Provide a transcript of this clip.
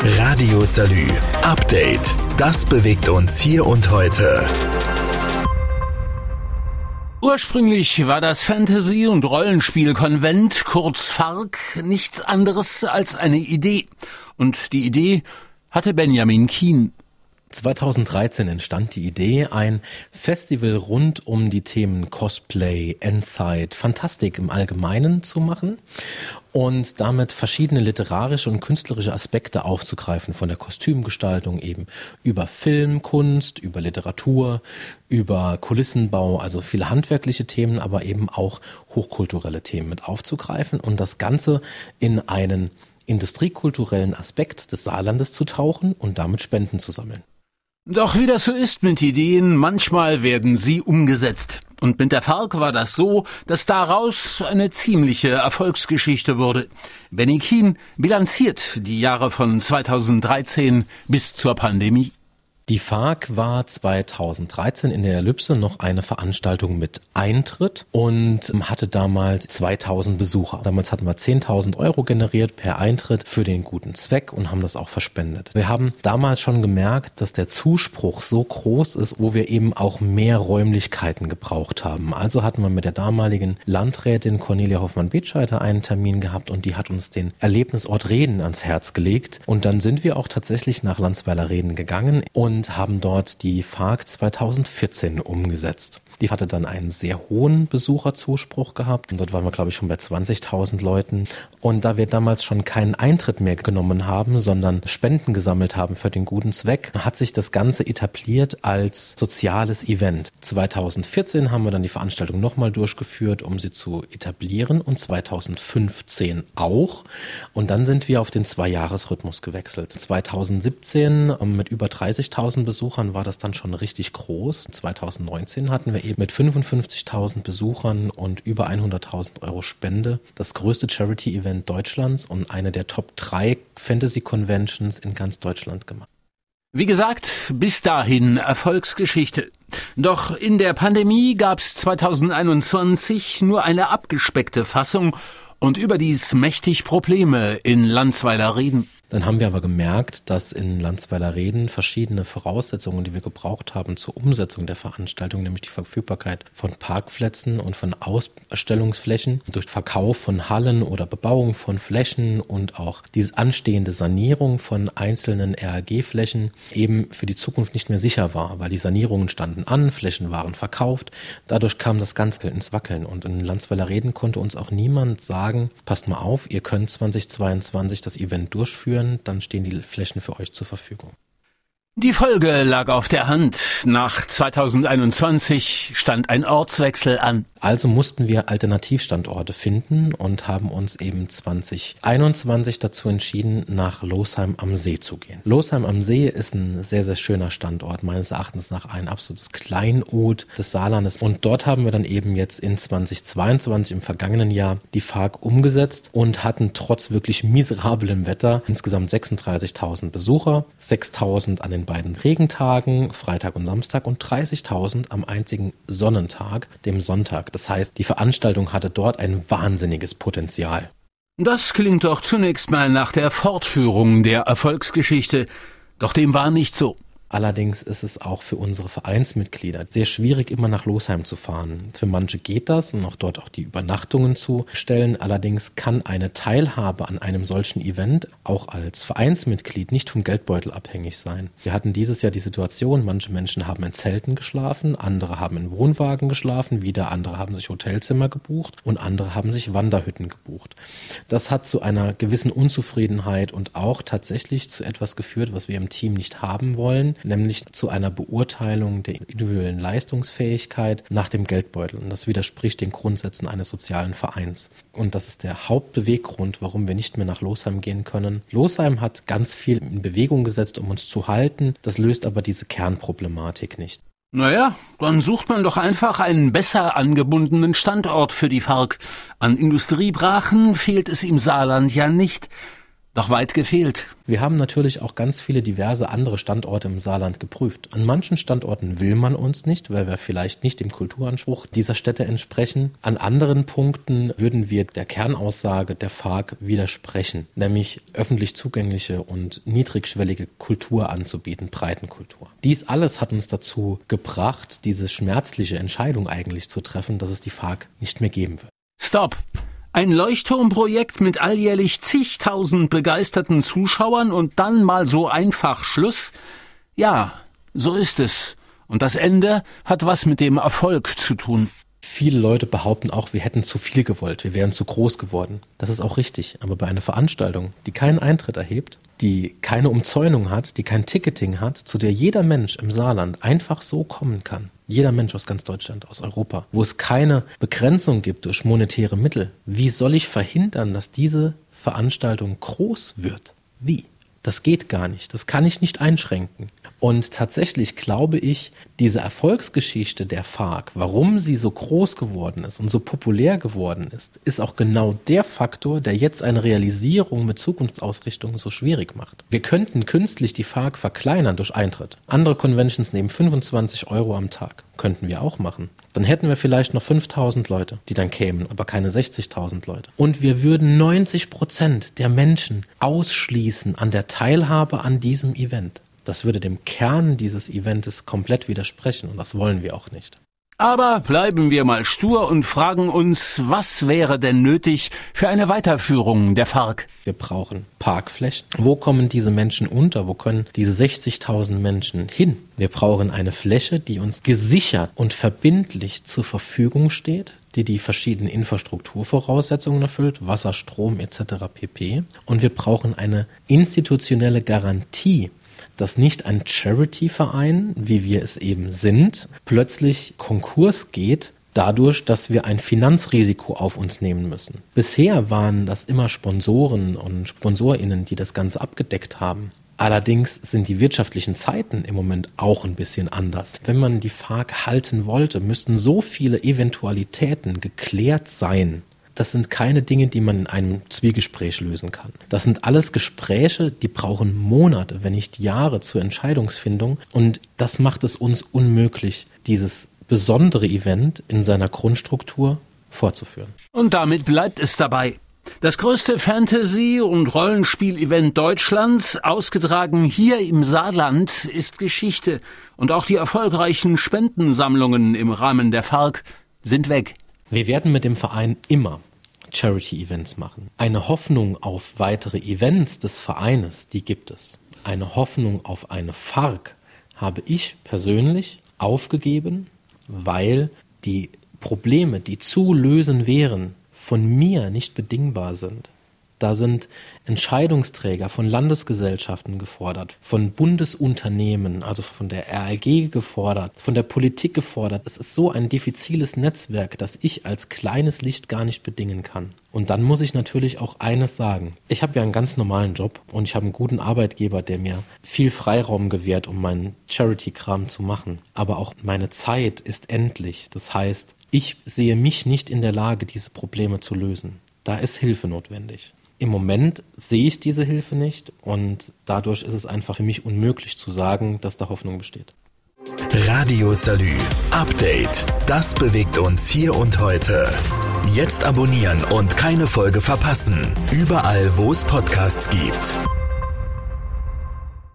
Radio Salü. Update. Das bewegt uns hier und heute. Ursprünglich war das Fantasy- und Rollenspielkonvent, kurz FARC, nichts anderes als eine Idee. Und die Idee hatte Benjamin Kien. 2013 entstand die Idee, ein Festival rund um die Themen Cosplay, Endzeit, Fantastik im Allgemeinen zu machen und damit verschiedene literarische und künstlerische Aspekte aufzugreifen, von der Kostümgestaltung eben über Filmkunst, über Literatur, über Kulissenbau, also viele handwerkliche Themen, aber eben auch hochkulturelle Themen mit aufzugreifen und das Ganze in einen industriekulturellen Aspekt des Saarlandes zu tauchen und damit Spenden zu sammeln. Doch wie das so ist mit Ideen, manchmal werden sie umgesetzt. Und mit der FARC war das so, dass daraus eine ziemliche Erfolgsgeschichte wurde. Benny Kien bilanziert die Jahre von 2013 bis zur Pandemie. Die FARC war 2013 in der Ellipse noch eine Veranstaltung mit Eintritt und hatte damals 2000 Besucher. Damals hatten wir 10.000 Euro generiert per Eintritt für den guten Zweck und haben das auch verspendet. Wir haben damals schon gemerkt, dass der Zuspruch so groß ist, wo wir eben auch mehr Räumlichkeiten gebraucht haben. Also hatten wir mit der damaligen Landrätin Cornelia Hoffmann-Betscheider einen Termin gehabt und die hat uns den Erlebnisort Reden ans Herz gelegt. Und dann sind wir auch tatsächlich nach Landsweiler Reden gegangen und und haben dort die FARC 2014 umgesetzt. Die hatte dann einen sehr hohen Besucherzuspruch gehabt. Und dort waren wir, glaube ich, schon bei 20.000 Leuten. Und da wir damals schon keinen Eintritt mehr genommen haben, sondern Spenden gesammelt haben für den guten Zweck, hat sich das Ganze etabliert als soziales Event. 2014 haben wir dann die Veranstaltung nochmal durchgeführt, um sie zu etablieren und 2015 auch. Und dann sind wir auf den Zwei-Jahres-Rhythmus gewechselt. 2017 ähm, mit über 30.000 Besuchern war das dann schon richtig groß. 2019 hatten wir mit 55.000 Besuchern und über 100.000 Euro Spende das größte Charity-Event Deutschlands und eine der Top 3 Fantasy-Conventions in ganz Deutschland gemacht. Wie gesagt, bis dahin Erfolgsgeschichte. Doch in der Pandemie gab es 2021 nur eine abgespeckte Fassung und überdies mächtig Probleme in Landsweiler Reden. Dann haben wir aber gemerkt, dass in Landsweiler Reden verschiedene Voraussetzungen, die wir gebraucht haben zur Umsetzung der Veranstaltung, nämlich die Verfügbarkeit von Parkplätzen und von Ausstellungsflächen durch Verkauf von Hallen oder Bebauung von Flächen und auch diese anstehende Sanierung von einzelnen RAG-Flächen eben für die Zukunft nicht mehr sicher war, weil die Sanierungen standen an, Flächen waren verkauft. Dadurch kam das Ganze ins Wackeln und in Landsweiler Reden konnte uns auch niemand sagen, passt mal auf, ihr könnt 2022 das Event durchführen führen, dann stehen die Flächen für euch zur Verfügung. Die Folge lag auf der Hand. Nach 2021 stand ein Ortswechsel an. Also mussten wir Alternativstandorte finden und haben uns eben 2021 dazu entschieden, nach Losheim am See zu gehen. Losheim am See ist ein sehr, sehr schöner Standort, meines Erachtens nach ein absolutes Kleinod des Saarlandes. Und dort haben wir dann eben jetzt in 2022 im vergangenen Jahr die FARC umgesetzt und hatten trotz wirklich miserablem Wetter insgesamt 36.000 Besucher, 6.000 an den beiden Regentagen, Freitag und Samstag und 30.000 am einzigen Sonnentag, dem Sonntag. Das heißt, die Veranstaltung hatte dort ein wahnsinniges Potenzial. Das klingt doch zunächst mal nach der Fortführung der Erfolgsgeschichte. Doch dem war nicht so. Allerdings ist es auch für unsere Vereinsmitglieder sehr schwierig, immer nach Losheim zu fahren. Für manche geht das und auch dort auch die Übernachtungen zu stellen. Allerdings kann eine Teilhabe an einem solchen Event auch als Vereinsmitglied nicht vom Geldbeutel abhängig sein. Wir hatten dieses Jahr die Situation, manche Menschen haben in Zelten geschlafen, andere haben in Wohnwagen geschlafen, wieder andere haben sich Hotelzimmer gebucht und andere haben sich Wanderhütten gebucht. Das hat zu einer gewissen Unzufriedenheit und auch tatsächlich zu etwas geführt, was wir im Team nicht haben wollen nämlich zu einer Beurteilung der individuellen Leistungsfähigkeit nach dem Geldbeutel. Und das widerspricht den Grundsätzen eines sozialen Vereins. Und das ist der Hauptbeweggrund, warum wir nicht mehr nach Losheim gehen können. Losheim hat ganz viel in Bewegung gesetzt, um uns zu halten. Das löst aber diese Kernproblematik nicht. Naja, dann sucht man doch einfach einen besser angebundenen Standort für die FARC. An Industriebrachen fehlt es im Saarland ja nicht. Doch weit gefehlt. Wir haben natürlich auch ganz viele diverse andere Standorte im Saarland geprüft. An manchen Standorten will man uns nicht, weil wir vielleicht nicht dem Kulturanspruch dieser Städte entsprechen. An anderen Punkten würden wir der Kernaussage der FARC widersprechen, nämlich öffentlich zugängliche und niedrigschwellige Kultur anzubieten, Breitenkultur. Dies alles hat uns dazu gebracht, diese schmerzliche Entscheidung eigentlich zu treffen, dass es die FARC nicht mehr geben wird. Stop! Ein Leuchtturmprojekt mit alljährlich zigtausend begeisterten Zuschauern und dann mal so einfach Schluss? Ja, so ist es. Und das Ende hat was mit dem Erfolg zu tun. Viele Leute behaupten auch, wir hätten zu viel gewollt, wir wären zu groß geworden. Das ist auch richtig. Aber bei einer Veranstaltung, die keinen Eintritt erhebt, die keine Umzäunung hat, die kein Ticketing hat, zu der jeder Mensch im Saarland einfach so kommen kann, jeder Mensch aus ganz Deutschland, aus Europa, wo es keine Begrenzung gibt durch monetäre Mittel, wie soll ich verhindern, dass diese Veranstaltung groß wird? Wie? Das geht gar nicht. Das kann ich nicht einschränken. Und tatsächlich glaube ich, diese Erfolgsgeschichte der FARC, warum sie so groß geworden ist und so populär geworden ist, ist auch genau der Faktor, der jetzt eine Realisierung mit Zukunftsausrichtung so schwierig macht. Wir könnten künstlich die FARC verkleinern durch Eintritt. Andere Conventions nehmen 25 Euro am Tag. Könnten wir auch machen. Dann hätten wir vielleicht noch 5000 Leute, die dann kämen, aber keine 60.000 Leute. Und wir würden 90 Prozent der Menschen ausschließen an der Teilhabe an diesem Event. Das würde dem Kern dieses Events komplett widersprechen und das wollen wir auch nicht. Aber bleiben wir mal stur und fragen uns, was wäre denn nötig für eine Weiterführung der FARC? Wir brauchen Parkflächen. Wo kommen diese Menschen unter? Wo können diese 60.000 Menschen hin? Wir brauchen eine Fläche, die uns gesichert und verbindlich zur Verfügung steht die die verschiedenen Infrastrukturvoraussetzungen erfüllt, Wasser, Strom etc. pp. Und wir brauchen eine institutionelle Garantie dass nicht ein Charity-Verein, wie wir es eben sind, plötzlich Konkurs geht, dadurch, dass wir ein Finanzrisiko auf uns nehmen müssen. Bisher waren das immer Sponsoren und Sponsorinnen, die das Ganze abgedeckt haben. Allerdings sind die wirtschaftlichen Zeiten im Moment auch ein bisschen anders. Wenn man die FARC halten wollte, müssten so viele Eventualitäten geklärt sein, das sind keine Dinge, die man in einem Zwiegespräch lösen kann. Das sind alles Gespräche, die brauchen Monate, wenn nicht Jahre zur Entscheidungsfindung. Und das macht es uns unmöglich, dieses besondere Event in seiner Grundstruktur fortzuführen. Und damit bleibt es dabei. Das größte Fantasy- und Rollenspiel-Event Deutschlands, ausgetragen hier im Saarland, ist Geschichte. Und auch die erfolgreichen Spendensammlungen im Rahmen der FARC sind weg. Wir werden mit dem Verein immer Charity-Events machen. Eine Hoffnung auf weitere Events des Vereines, die gibt es. Eine Hoffnung auf eine FARC habe ich persönlich aufgegeben, weil die Probleme, die zu lösen wären, von mir nicht bedingbar sind. Da sind Entscheidungsträger von Landesgesellschaften gefordert, von Bundesunternehmen, also von der RLG gefordert, von der Politik gefordert. Es ist so ein diffiziles Netzwerk, das ich als kleines Licht gar nicht bedingen kann. Und dann muss ich natürlich auch eines sagen. Ich habe ja einen ganz normalen Job und ich habe einen guten Arbeitgeber, der mir viel Freiraum gewährt, um meinen Charity-Kram zu machen. Aber auch meine Zeit ist endlich. Das heißt, ich sehe mich nicht in der Lage, diese Probleme zu lösen. Da ist Hilfe notwendig. Im Moment sehe ich diese Hilfe nicht und dadurch ist es einfach für mich unmöglich zu sagen, dass da Hoffnung besteht. Radio Salü. Update. Das bewegt uns hier und heute. Jetzt abonnieren und keine Folge verpassen. Überall, wo es Podcasts gibt.